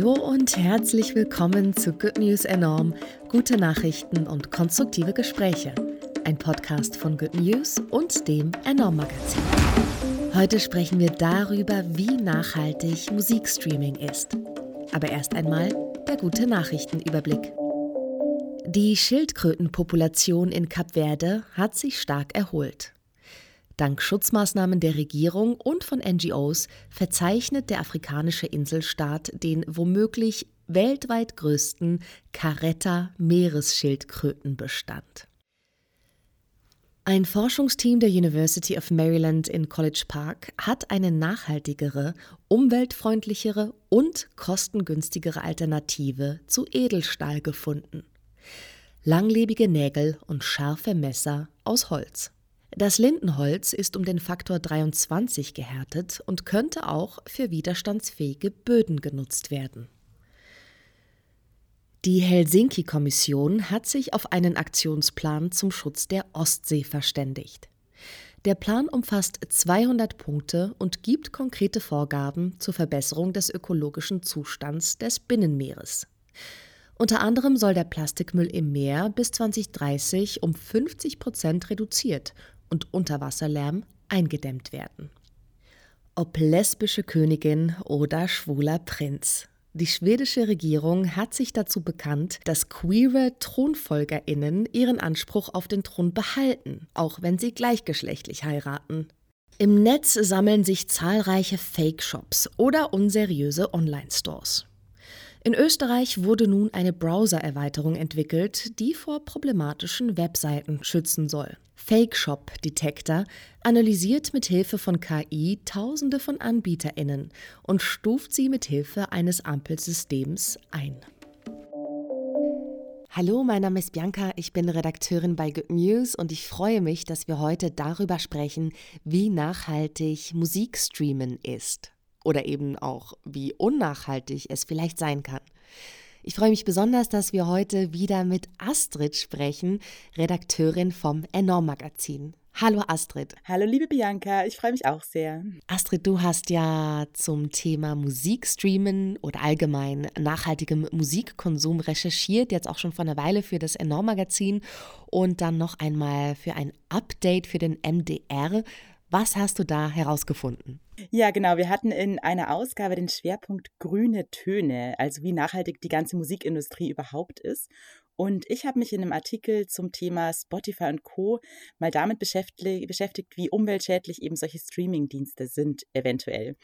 Hallo und herzlich willkommen zu Good News Enorm, gute Nachrichten und konstruktive Gespräche. Ein Podcast von Good News und dem Enorm Magazin. Heute sprechen wir darüber, wie nachhaltig Musikstreaming ist. Aber erst einmal der gute Nachrichtenüberblick. Die Schildkrötenpopulation in Kap Verde hat sich stark erholt. Dank Schutzmaßnahmen der Regierung und von NGOs verzeichnet der afrikanische Inselstaat den womöglich weltweit größten Caretta-Meeresschildkrötenbestand. Ein Forschungsteam der University of Maryland in College Park hat eine nachhaltigere, umweltfreundlichere und kostengünstigere Alternative zu Edelstahl gefunden. Langlebige Nägel und scharfe Messer aus Holz. Das Lindenholz ist um den Faktor 23 gehärtet und könnte auch für widerstandsfähige Böden genutzt werden. Die Helsinki-Kommission hat sich auf einen Aktionsplan zum Schutz der Ostsee verständigt. Der Plan umfasst 200 Punkte und gibt konkrete Vorgaben zur Verbesserung des ökologischen Zustands des Binnenmeeres. Unter anderem soll der Plastikmüll im Meer bis 2030 um 50 Prozent reduziert und Unterwasserlärm eingedämmt werden. Ob lesbische Königin oder schwuler Prinz. Die schwedische Regierung hat sich dazu bekannt, dass queere Thronfolgerinnen ihren Anspruch auf den Thron behalten, auch wenn sie gleichgeschlechtlich heiraten. Im Netz sammeln sich zahlreiche Fake-Shops oder unseriöse Online-Stores. In Österreich wurde nun eine Browser-Erweiterung entwickelt, die vor problematischen Webseiten schützen soll. Fake Shop Detector analysiert mit Hilfe von KI Tausende von Anbieterinnen und stuft sie mit Hilfe eines Ampelsystems ein. Hallo, mein Name ist Bianca, ich bin Redakteurin bei Good News und ich freue mich, dass wir heute darüber sprechen, wie nachhaltig Musikstreamen ist oder eben auch wie unnachhaltig es vielleicht sein kann. Ich freue mich besonders, dass wir heute wieder mit Astrid sprechen, Redakteurin vom Enorm Magazin. Hallo Astrid. Hallo liebe Bianca, ich freue mich auch sehr. Astrid, du hast ja zum Thema Musikstreamen oder allgemein nachhaltigem Musikkonsum recherchiert, jetzt auch schon vor einer Weile für das Enorm Magazin und dann noch einmal für ein Update für den MDR. Was hast du da herausgefunden? Ja, genau. Wir hatten in einer Ausgabe den Schwerpunkt grüne Töne, also wie nachhaltig die ganze Musikindustrie überhaupt ist. Und ich habe mich in einem Artikel zum Thema Spotify und Co. mal damit beschäftigt, wie umweltschädlich eben solche Streaming-Dienste sind, eventuell.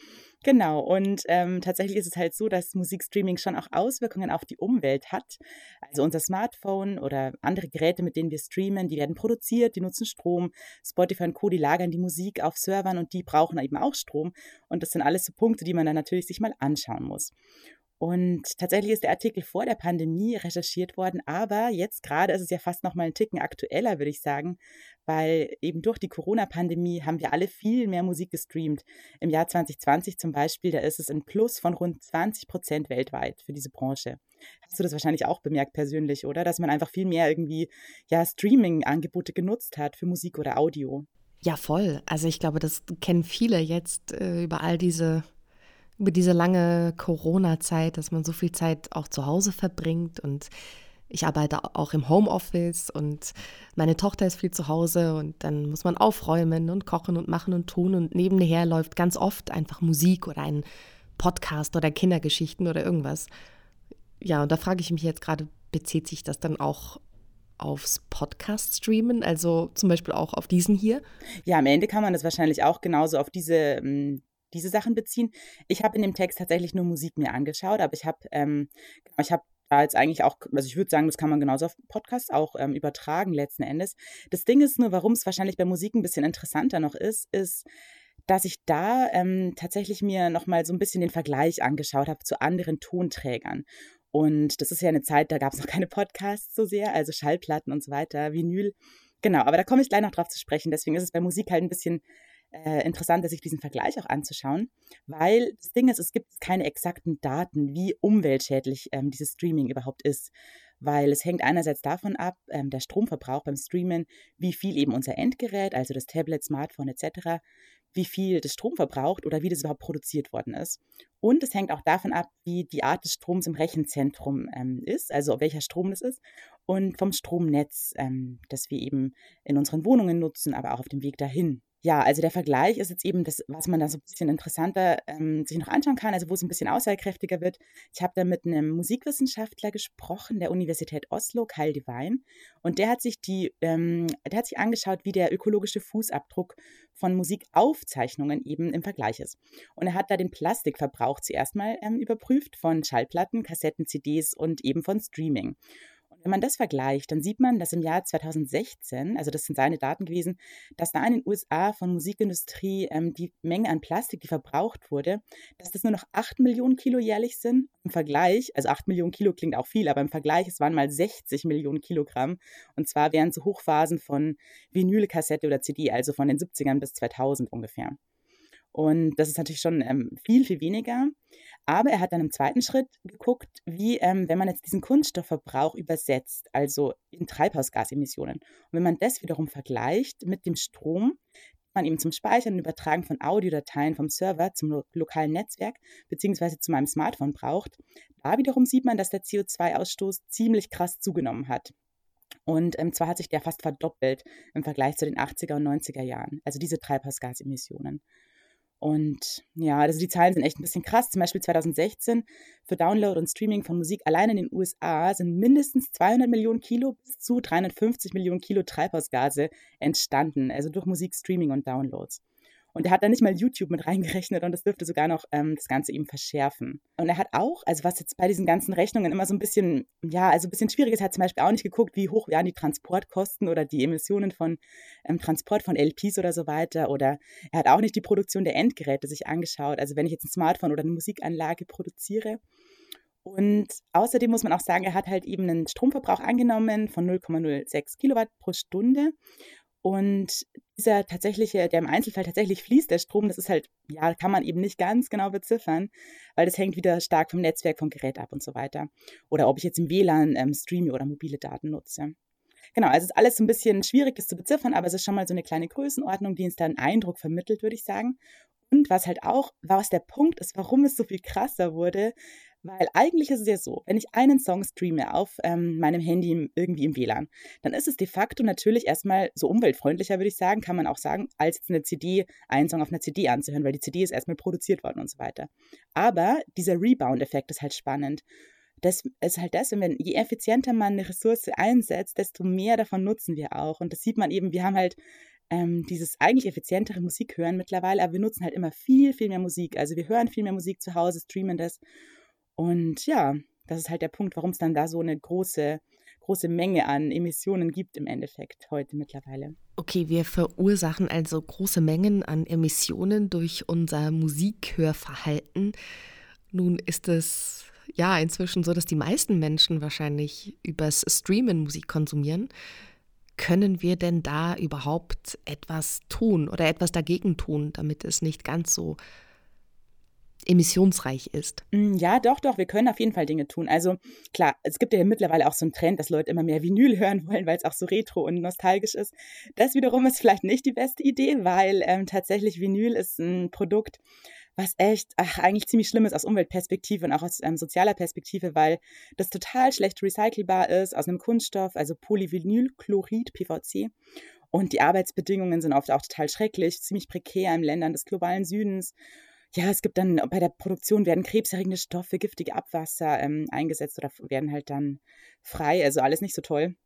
Genau, und ähm, tatsächlich ist es halt so, dass Musikstreaming schon auch Auswirkungen auf die Umwelt hat. Also unser Smartphone oder andere Geräte, mit denen wir streamen, die werden produziert, die nutzen Strom. Spotify und Co., die lagern die Musik auf Servern und die brauchen eben auch Strom. Und das sind alles so Punkte, die man dann natürlich sich mal anschauen muss. Und tatsächlich ist der Artikel vor der Pandemie recherchiert worden, aber jetzt gerade ist es ja fast noch mal ein Ticken aktueller, würde ich sagen, weil eben durch die Corona-Pandemie haben wir alle viel mehr Musik gestreamt. Im Jahr 2020 zum Beispiel, da ist es ein Plus von rund 20 Prozent weltweit für diese Branche. Hast du das wahrscheinlich auch bemerkt persönlich, oder? Dass man einfach viel mehr irgendwie ja Streaming-Angebote genutzt hat für Musik oder Audio. Ja, voll. Also ich glaube, das kennen viele jetzt äh, über all diese über diese lange Corona-Zeit, dass man so viel Zeit auch zu Hause verbringt und ich arbeite auch im Homeoffice und meine Tochter ist viel zu Hause und dann muss man aufräumen und kochen und machen und tun und nebenher läuft ganz oft einfach Musik oder ein Podcast oder Kindergeschichten oder irgendwas. Ja, und da frage ich mich jetzt gerade, bezieht sich das dann auch aufs Podcast-Streamen, also zum Beispiel auch auf diesen hier? Ja, am Ende kann man das wahrscheinlich auch genauso auf diese hm, diese Sachen beziehen. Ich habe in dem Text tatsächlich nur Musik mir angeschaut, aber ich habe ähm, genau, ich habe da jetzt eigentlich auch, also ich würde sagen, das kann man genauso auf Podcasts auch ähm, übertragen letzten Endes. Das Ding ist nur, warum es wahrscheinlich bei Musik ein bisschen interessanter noch ist, ist, dass ich da ähm, tatsächlich mir nochmal so ein bisschen den Vergleich angeschaut habe zu anderen Tonträgern. Und das ist ja eine Zeit, da gab es noch keine Podcasts so sehr, also Schallplatten und so weiter, Vinyl. Genau, aber da komme ich gleich noch drauf zu sprechen. Deswegen ist es bei Musik halt ein bisschen äh, interessant, sich diesen Vergleich auch anzuschauen, weil das Ding ist, es gibt keine exakten Daten, wie umweltschädlich ähm, dieses Streaming überhaupt ist. weil es hängt einerseits davon ab, ähm, der Stromverbrauch beim Streamen, wie viel eben unser Endgerät, also das Tablet, Smartphone etc., wie viel das Strom verbraucht oder wie das überhaupt produziert worden ist. Und es hängt auch davon ab, wie die Art des Stroms im Rechenzentrum ähm, ist, also welcher Strom das ist, und vom Stromnetz, ähm, das wir eben in unseren Wohnungen nutzen, aber auch auf dem Weg dahin ja, also der Vergleich ist jetzt eben das, was man da so ein bisschen interessanter ähm, sich noch anschauen kann, also wo es ein bisschen aussagekräftiger wird. Ich habe da mit einem Musikwissenschaftler gesprochen, der Universität Oslo, Kyle Devine, und der hat sich die, ähm, der hat sich angeschaut, wie der ökologische Fußabdruck von Musikaufzeichnungen eben im Vergleich ist. Und er hat da den Plastikverbrauch zuerst mal ähm, überprüft von Schallplatten, Kassetten, CDs und eben von Streaming. Wenn man das vergleicht, dann sieht man, dass im Jahr 2016, also das sind seine Daten gewesen, dass da in den USA von Musikindustrie ähm, die Menge an Plastik, die verbraucht wurde, dass das nur noch 8 Millionen Kilo jährlich sind. Im Vergleich, also 8 Millionen Kilo klingt auch viel, aber im Vergleich, es waren mal 60 Millionen Kilogramm. Und zwar während so Hochphasen von Vinylkassette oder CD, also von den 70ern bis 2000 ungefähr. Und das ist natürlich schon ähm, viel, viel weniger. Aber er hat dann im zweiten Schritt geguckt, wie, ähm, wenn man jetzt diesen Kunststoffverbrauch übersetzt, also in Treibhausgasemissionen. Und wenn man das wiederum vergleicht mit dem Strom, man eben zum Speichern und Übertragen von Audiodateien vom Server zum lo lokalen Netzwerk beziehungsweise zu meinem Smartphone braucht, da wiederum sieht man, dass der CO2-Ausstoß ziemlich krass zugenommen hat. Und ähm, zwar hat sich der fast verdoppelt im Vergleich zu den 80er und 90er Jahren, also diese Treibhausgasemissionen. Und ja, also die Zahlen sind echt ein bisschen krass. Zum Beispiel 2016 für Download und Streaming von Musik allein in den USA sind mindestens 200 Millionen Kilo bis zu 350 Millionen Kilo Treibhausgase entstanden, also durch Musik, Streaming und Downloads. Und er hat da nicht mal YouTube mit reingerechnet und das dürfte sogar noch ähm, das Ganze eben verschärfen. Und er hat auch, also was jetzt bei diesen ganzen Rechnungen immer so ein bisschen, ja, also ein bisschen schwierig ist, hat zum Beispiel auch nicht geguckt, wie hoch wären die Transportkosten oder die Emissionen von ähm, Transport von LPs oder so weiter. Oder er hat auch nicht die Produktion der Endgeräte sich angeschaut. Also wenn ich jetzt ein Smartphone oder eine Musikanlage produziere, und außerdem muss man auch sagen, er hat halt eben einen Stromverbrauch angenommen von 0,06 Kilowatt pro Stunde. Und dieser tatsächliche, der im Einzelfall tatsächlich fließt, der Strom, das ist halt, ja, kann man eben nicht ganz genau beziffern, weil das hängt wieder stark vom Netzwerk, vom Gerät ab und so weiter. Oder ob ich jetzt im WLAN ähm, streame oder mobile Daten nutze. Genau, also es ist alles so ein bisschen schwierig, das zu beziffern, aber es ist schon mal so eine kleine Größenordnung, die uns da einen Eindruck vermittelt, würde ich sagen. Und was halt auch, was der Punkt ist, warum es so viel krasser wurde, weil eigentlich ist es ja so, wenn ich einen Song streame auf ähm, meinem Handy irgendwie im WLAN, dann ist es de facto natürlich erstmal so umweltfreundlicher, würde ich sagen, kann man auch sagen, als jetzt eine CD, einen Song auf einer CD anzuhören, weil die CD ist erstmal produziert worden und so weiter. Aber dieser Rebound-Effekt ist halt spannend. Das ist halt das, wenn je effizienter man eine Ressource einsetzt, desto mehr davon nutzen wir auch. Und das sieht man eben, wir haben halt ähm, dieses eigentlich effizientere Musik hören mittlerweile, aber wir nutzen halt immer viel, viel mehr Musik. Also wir hören viel mehr Musik zu Hause, streamen das und ja, das ist halt der Punkt, warum es dann da so eine große, große Menge an Emissionen gibt im Endeffekt heute mittlerweile. Okay, wir verursachen also große Mengen an Emissionen durch unser Musikhörverhalten. Nun ist es ja inzwischen so, dass die meisten Menschen wahrscheinlich übers Streamen Musik konsumieren. Können wir denn da überhaupt etwas tun oder etwas dagegen tun, damit es nicht ganz so emissionsreich ist. Mm, ja, doch, doch, wir können auf jeden Fall Dinge tun. Also klar, es gibt ja mittlerweile auch so einen Trend, dass Leute immer mehr Vinyl hören wollen, weil es auch so retro und nostalgisch ist. Das wiederum ist vielleicht nicht die beste Idee, weil ähm, tatsächlich Vinyl ist ein Produkt, was echt ach, eigentlich ziemlich schlimm ist aus Umweltperspektive und auch aus ähm, sozialer Perspektive, weil das total schlecht recycelbar ist aus einem Kunststoff, also Polyvinylchlorid, PVC. Und die Arbeitsbedingungen sind oft auch total schrecklich, ziemlich prekär in Ländern des globalen Südens ja, es gibt dann bei der Produktion werden krebserregende Stoffe, giftige Abwasser ähm, eingesetzt oder werden halt dann frei, also alles nicht so toll.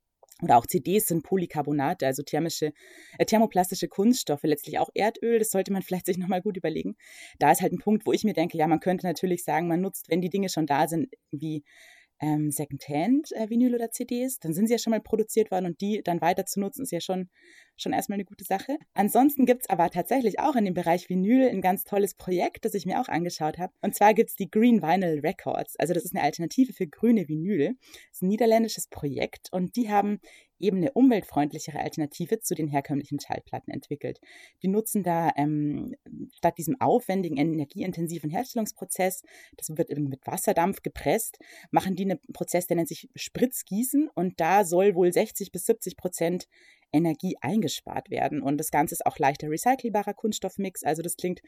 Oder auch CDs sind Polycarbonate, also thermische, äh, thermoplastische Kunststoffe, letztlich auch Erdöl. Das sollte man vielleicht sich nochmal gut überlegen. Da ist halt ein Punkt, wo ich mir denke, ja, man könnte natürlich sagen, man nutzt, wenn die Dinge schon da sind, wie ähm, Secondhand-Vinyl äh, oder CDs, dann sind sie ja schon mal produziert worden und die dann weiter zu nutzen, ist ja schon, schon erstmal eine gute Sache. Ansonsten gibt es aber tatsächlich auch in dem Bereich Vinyl ein ganz tolles Projekt, das ich mir auch angeschaut habe. Und zwar gibt es die Green Vinyl Records. Also das ist eine Alternative für grüne Vinyl. Das ist ein niederländisches Projekt und die haben eben eine umweltfreundlichere Alternative zu den herkömmlichen Schallplatten entwickelt. Die nutzen da ähm, statt diesem aufwendigen, energieintensiven Herstellungsprozess, das wird mit Wasserdampf gepresst, machen die einen Prozess, der nennt sich Spritzgießen und da soll wohl 60 bis 70 Prozent Energie eingespart werden. Und das Ganze ist auch leichter recycelbarer Kunststoffmix, also das klingt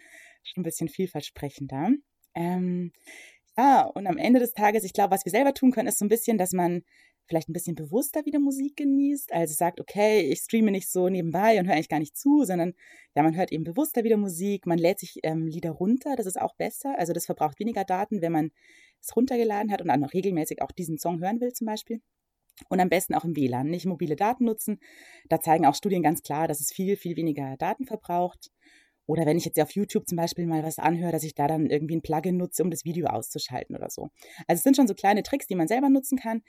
schon ein bisschen vielversprechender. Ähm, ja, und am Ende des Tages, ich glaube, was wir selber tun können, ist so ein bisschen, dass man vielleicht ein bisschen bewusster wieder Musik genießt. Also sagt, okay, ich streame nicht so nebenbei und höre eigentlich gar nicht zu, sondern ja, man hört eben bewusster wieder Musik, man lädt sich ähm, Lieder runter, das ist auch besser. Also das verbraucht weniger Daten, wenn man es runtergeladen hat und dann noch regelmäßig auch diesen Song hören will zum Beispiel. Und am besten auch im WLAN, nicht mobile Daten nutzen. Da zeigen auch Studien ganz klar, dass es viel, viel weniger Daten verbraucht. Oder wenn ich jetzt auf YouTube zum Beispiel mal was anhöre, dass ich da dann irgendwie ein Plugin nutze, um das Video auszuschalten oder so. Also es sind schon so kleine Tricks, die man selber nutzen kann.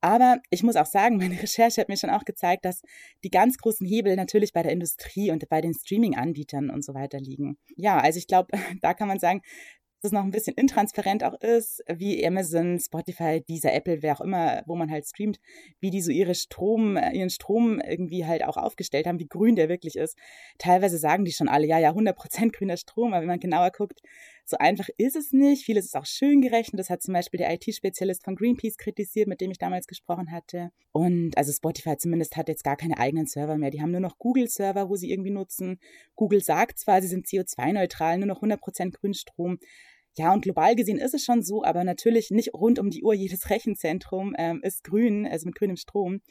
Aber ich muss auch sagen, meine Recherche hat mir schon auch gezeigt, dass die ganz großen Hebel natürlich bei der Industrie und bei den Streaming-Anbietern und so weiter liegen. Ja, also ich glaube, da kann man sagen, das noch ein bisschen intransparent auch ist, wie Amazon, Spotify, dieser Apple, wer auch immer, wo man halt streamt, wie die so ihre Strom, äh, ihren Strom irgendwie halt auch aufgestellt haben, wie grün der wirklich ist. Teilweise sagen die schon alle, ja, ja, 100% grüner Strom, aber wenn man genauer guckt, so einfach ist es nicht. Vieles ist auch schön gerechnet. Das hat zum Beispiel der IT-Spezialist von Greenpeace kritisiert, mit dem ich damals gesprochen hatte. Und also Spotify zumindest hat jetzt gar keine eigenen Server mehr. Die haben nur noch Google-Server, wo sie irgendwie nutzen. Google sagt zwar, sie sind CO2-neutral, nur noch 100% Grünstrom. Ja, und global gesehen ist es schon so, aber natürlich nicht rund um die Uhr jedes Rechenzentrum ähm, ist grün, also mit grünem Strom.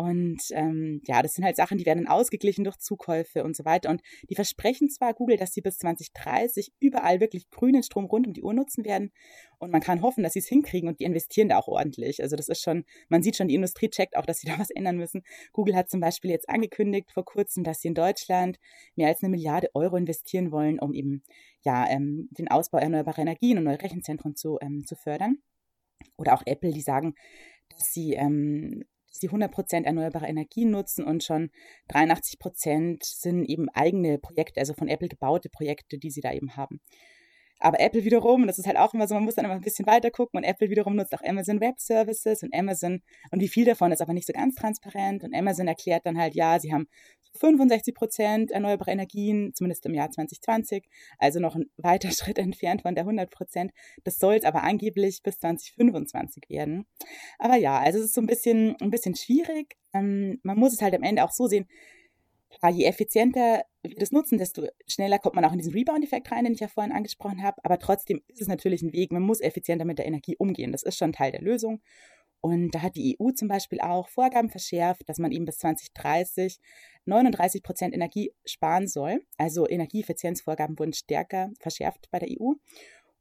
Und ähm, ja, das sind halt Sachen, die werden ausgeglichen durch Zukäufe und so weiter. Und die versprechen zwar Google, dass sie bis 2030 überall wirklich grünen Strom rund um die Uhr nutzen werden. Und man kann hoffen, dass sie es hinkriegen und die investieren da auch ordentlich. Also das ist schon, man sieht schon, die Industrie checkt auch, dass sie da was ändern müssen. Google hat zum Beispiel jetzt angekündigt vor kurzem, dass sie in Deutschland mehr als eine Milliarde Euro investieren wollen, um eben ja ähm, den Ausbau erneuerbarer Energien und neue Rechenzentren zu, ähm, zu fördern. Oder auch Apple, die sagen, dass sie ähm, sie 100% erneuerbare Energien nutzen und schon 83% sind eben eigene Projekte, also von Apple gebaute Projekte, die sie da eben haben. Aber Apple wiederum, das ist halt auch immer so, man muss dann immer ein bisschen weiter gucken und Apple wiederum nutzt auch Amazon Web Services und Amazon und wie viel davon ist aber nicht so ganz transparent und Amazon erklärt dann halt, ja, sie haben 65 Prozent erneuerbare Energien, zumindest im Jahr 2020, also noch ein weiter Schritt entfernt von der 100 Prozent. Das soll es aber angeblich bis 2025 werden. Aber ja, also es ist so ein bisschen, ein bisschen schwierig. Ähm, man muss es halt am Ende auch so sehen, klar, je effizienter wir das nutzen, desto schneller kommt man auch in diesen Rebound-Effekt rein, den ich ja vorhin angesprochen habe. Aber trotzdem ist es natürlich ein Weg. Man muss effizienter mit der Energie umgehen. Das ist schon Teil der Lösung. Und da hat die EU zum Beispiel auch Vorgaben verschärft, dass man eben bis 2030 39 Prozent Energie sparen soll. Also Energieeffizienzvorgaben wurden stärker verschärft bei der EU.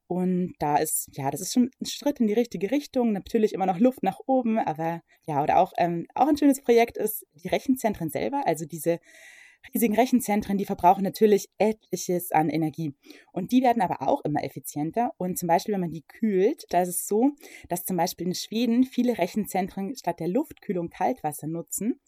Und da ist, ja, das ist schon ein Schritt in die richtige Richtung. Natürlich immer noch Luft nach oben, aber ja, oder auch, ähm, auch ein schönes Projekt ist die Rechenzentren selber, also diese riesigen Rechenzentren, die verbrauchen natürlich etliches an Energie. Und die werden aber auch immer effizienter. Und zum Beispiel, wenn man die kühlt, da ist es so, dass zum Beispiel in Schweden viele Rechenzentren statt der Luftkühlung Kaltwasser nutzen.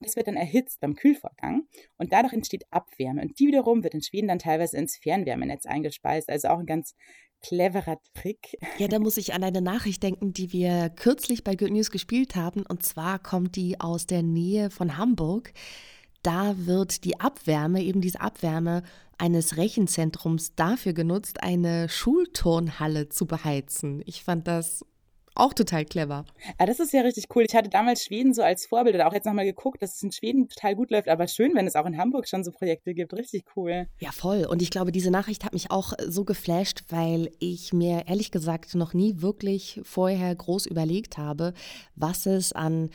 Das wird dann erhitzt beim Kühlvorgang und dadurch entsteht Abwärme. Und die wiederum wird in Schweden dann teilweise ins Fernwärmenetz eingespeist. Also auch ein ganz cleverer Trick. Ja, da muss ich an eine Nachricht denken, die wir kürzlich bei Good News gespielt haben. Und zwar kommt die aus der Nähe von Hamburg. Da wird die Abwärme, eben diese Abwärme eines Rechenzentrums dafür genutzt, eine Schulturnhalle zu beheizen. Ich fand das auch total clever. Ja, das ist ja richtig cool. Ich hatte damals Schweden so als Vorbild oder auch jetzt nochmal geguckt, dass es in Schweden total gut läuft. Aber schön, wenn es auch in Hamburg schon so Projekte gibt. Richtig cool. Ja, voll. Und ich glaube, diese Nachricht hat mich auch so geflasht, weil ich mir ehrlich gesagt noch nie wirklich vorher groß überlegt habe, was es an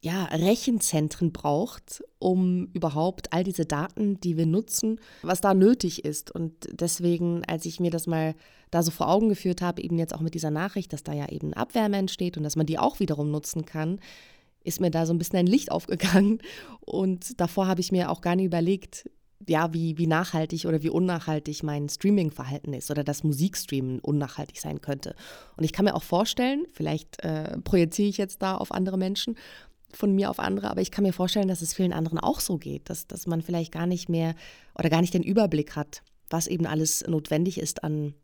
ja, Rechenzentren braucht, um überhaupt all diese Daten, die wir nutzen, was da nötig ist. Und deswegen, als ich mir das mal da so vor Augen geführt habe, eben jetzt auch mit dieser Nachricht, dass da ja eben Abwärme entsteht und dass man die auch wiederum nutzen kann, ist mir da so ein bisschen ein Licht aufgegangen. Und davor habe ich mir auch gar nicht überlegt, ja, wie, wie nachhaltig oder wie unnachhaltig mein Streaming-Verhalten ist oder das Musikstreamen unnachhaltig sein könnte. Und ich kann mir auch vorstellen, vielleicht äh, projiziere ich jetzt da auf andere Menschen, von mir auf andere, aber ich kann mir vorstellen, dass es vielen anderen auch so geht, dass, dass man vielleicht gar nicht mehr oder gar nicht den Überblick hat, was eben alles notwendig ist an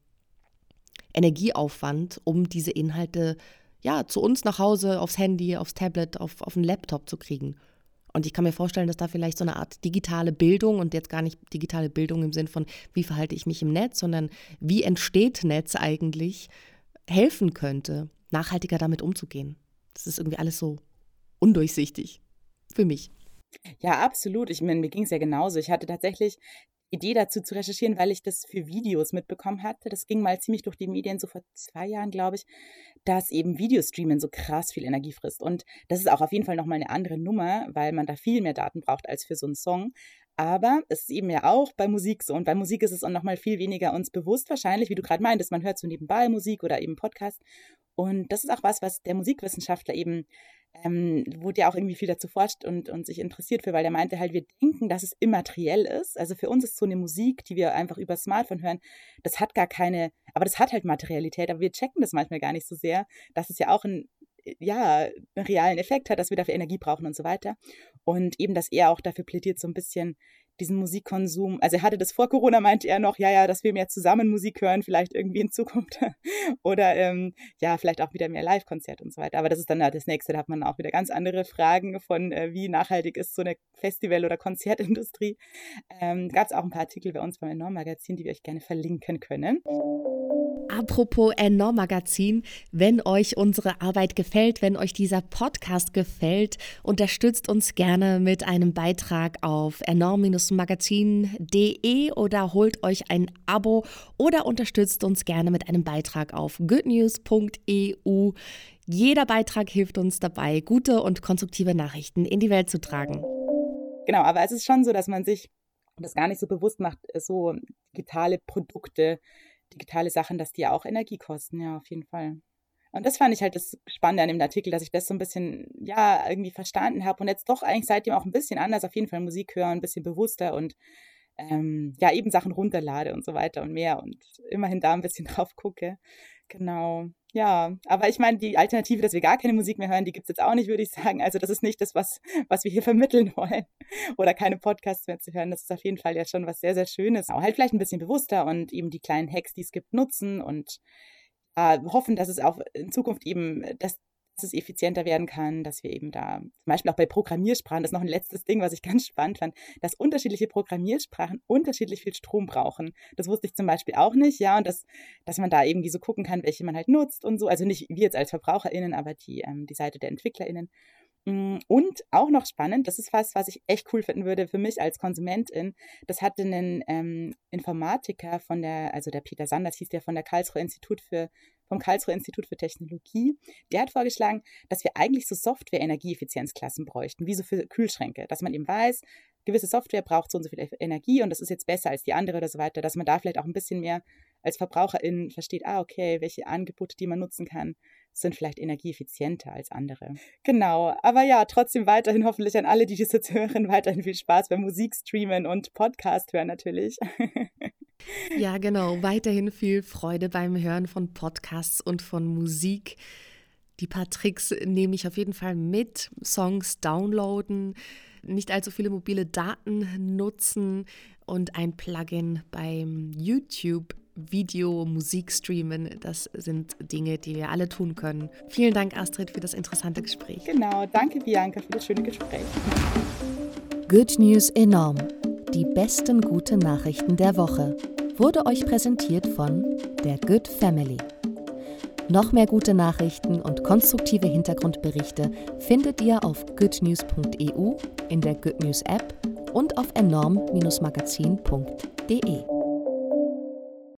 Energieaufwand, um diese Inhalte ja, zu uns nach Hause aufs Handy, aufs Tablet, auf, auf den Laptop zu kriegen. Und ich kann mir vorstellen, dass da vielleicht so eine Art digitale Bildung und jetzt gar nicht digitale Bildung im Sinn von, wie verhalte ich mich im Netz, sondern wie entsteht Netz eigentlich, helfen könnte, nachhaltiger damit umzugehen. Das ist irgendwie alles so undurchsichtig für mich. Ja, absolut. Ich meine, mir ging es ja genauso. Ich hatte tatsächlich Idee dazu zu recherchieren, weil ich das für Videos mitbekommen hatte. Das ging mal ziemlich durch die Medien, so vor zwei Jahren, glaube ich, dass eben Videostreamen so krass viel Energie frisst. Und das ist auch auf jeden Fall nochmal eine andere Nummer, weil man da viel mehr Daten braucht als für so einen Song. Aber es ist eben ja auch bei Musik so. Und bei Musik ist es auch nochmal viel weniger uns bewusst wahrscheinlich, wie du gerade meintest. Man hört so nebenbei Musik oder eben Podcast. Und das ist auch was, was der Musikwissenschaftler eben ähm, wurde ja auch irgendwie viel dazu forscht und, und sich interessiert für, weil der meinte halt, wir denken, dass es immateriell ist. Also für uns ist so eine Musik, die wir einfach über Smartphone hören, das hat gar keine, aber das hat halt Materialität, aber wir checken das manchmal gar nicht so sehr, dass es ja auch ein ja, einen realen Effekt hat, dass wir dafür Energie brauchen und so weiter. Und eben, dass er auch dafür plädiert, so ein bisschen diesen Musikkonsum. Also er hatte das vor Corona, meinte er noch, ja, ja, dass wir mehr zusammen Musik hören, vielleicht irgendwie in Zukunft. Oder ähm, ja, vielleicht auch wieder mehr Live-Konzert und so weiter. Aber das ist dann halt das nächste, da hat man auch wieder ganz andere Fragen von, äh, wie nachhaltig ist so eine Festival- oder Konzertindustrie. Ähm, Gab es auch ein paar Artikel bei uns beim Enorm Magazin, die wir euch gerne verlinken können. Apropos Enorm Magazin, wenn euch unsere Arbeit gefällt, wenn euch dieser Podcast gefällt, unterstützt uns gerne mit einem Beitrag auf enorm-magazin.de oder holt euch ein Abo oder unterstützt uns gerne mit einem Beitrag auf goodnews.eu. Jeder Beitrag hilft uns dabei, gute und konstruktive Nachrichten in die Welt zu tragen. Genau, aber es ist schon so, dass man sich das gar nicht so bewusst macht, so digitale Produkte digitale Sachen, dass die auch Energie kosten, ja, auf jeden Fall. Und das fand ich halt das Spannende an dem Artikel, dass ich das so ein bisschen, ja, irgendwie verstanden habe und jetzt doch eigentlich seitdem auch ein bisschen anders auf jeden Fall Musik hören, ein bisschen bewusster und ähm, ja, eben Sachen runterlade und so weiter und mehr und immerhin da ein bisschen drauf gucke. Genau. Ja, aber ich meine, die Alternative, dass wir gar keine Musik mehr hören, die gibt es jetzt auch nicht, würde ich sagen. Also das ist nicht das, was, was wir hier vermitteln wollen. Oder keine Podcasts mehr zu hören. Das ist auf jeden Fall ja schon was sehr, sehr Schönes. Aber halt vielleicht ein bisschen bewusster und eben die kleinen Hacks, die es gibt, nutzen und äh, hoffen, dass es auch in Zukunft eben, dass dass es effizienter werden kann, dass wir eben da, zum Beispiel auch bei Programmiersprachen, das ist noch ein letztes Ding, was ich ganz spannend fand, dass unterschiedliche Programmiersprachen unterschiedlich viel Strom brauchen. Das wusste ich zum Beispiel auch nicht, ja, und dass, dass man da irgendwie so gucken kann, welche man halt nutzt und so. Also nicht wir jetzt als VerbraucherInnen, aber die, ähm, die Seite der EntwicklerInnen. Mm, und auch noch spannend, das ist was, was ich echt cool finden würde für mich als Konsumentin. Das hatte einen ähm, Informatiker von der, also der Peter Sanders hieß der von der Karlsruher Institut für, vom Karlsruher Institut für Technologie. Der hat vorgeschlagen, dass wir eigentlich so Software-Energieeffizienzklassen bräuchten, wie so für Kühlschränke, dass man eben weiß, gewisse Software braucht so und so viel Energie und das ist jetzt besser als die andere oder so weiter, dass man da vielleicht auch ein bisschen mehr als Verbraucherin versteht, ah, okay, welche Angebote, die man nutzen kann, sind vielleicht energieeffizienter als andere. Genau, aber ja, trotzdem weiterhin hoffentlich an alle, die das jetzt hören, weiterhin viel Spaß beim Musikstreamen und Podcast hören natürlich. Ja, genau, weiterhin viel Freude beim Hören von Podcasts und von Musik. Die paar Tricks nehme ich auf jeden Fall mit. Songs downloaden, nicht allzu viele mobile Daten nutzen und ein Plugin beim YouTube Video, Musik streamen. Das sind Dinge, die wir alle tun können. Vielen Dank, Astrid, für das interessante Gespräch. Genau, danke, Bianca, für das schöne Gespräch. Good News enorm. Die besten guten Nachrichten der Woche wurde euch präsentiert von der Good Family. Noch mehr gute Nachrichten und konstruktive Hintergrundberichte findet ihr auf goodnews.eu, in der Good News App und auf enorm-magazin.de.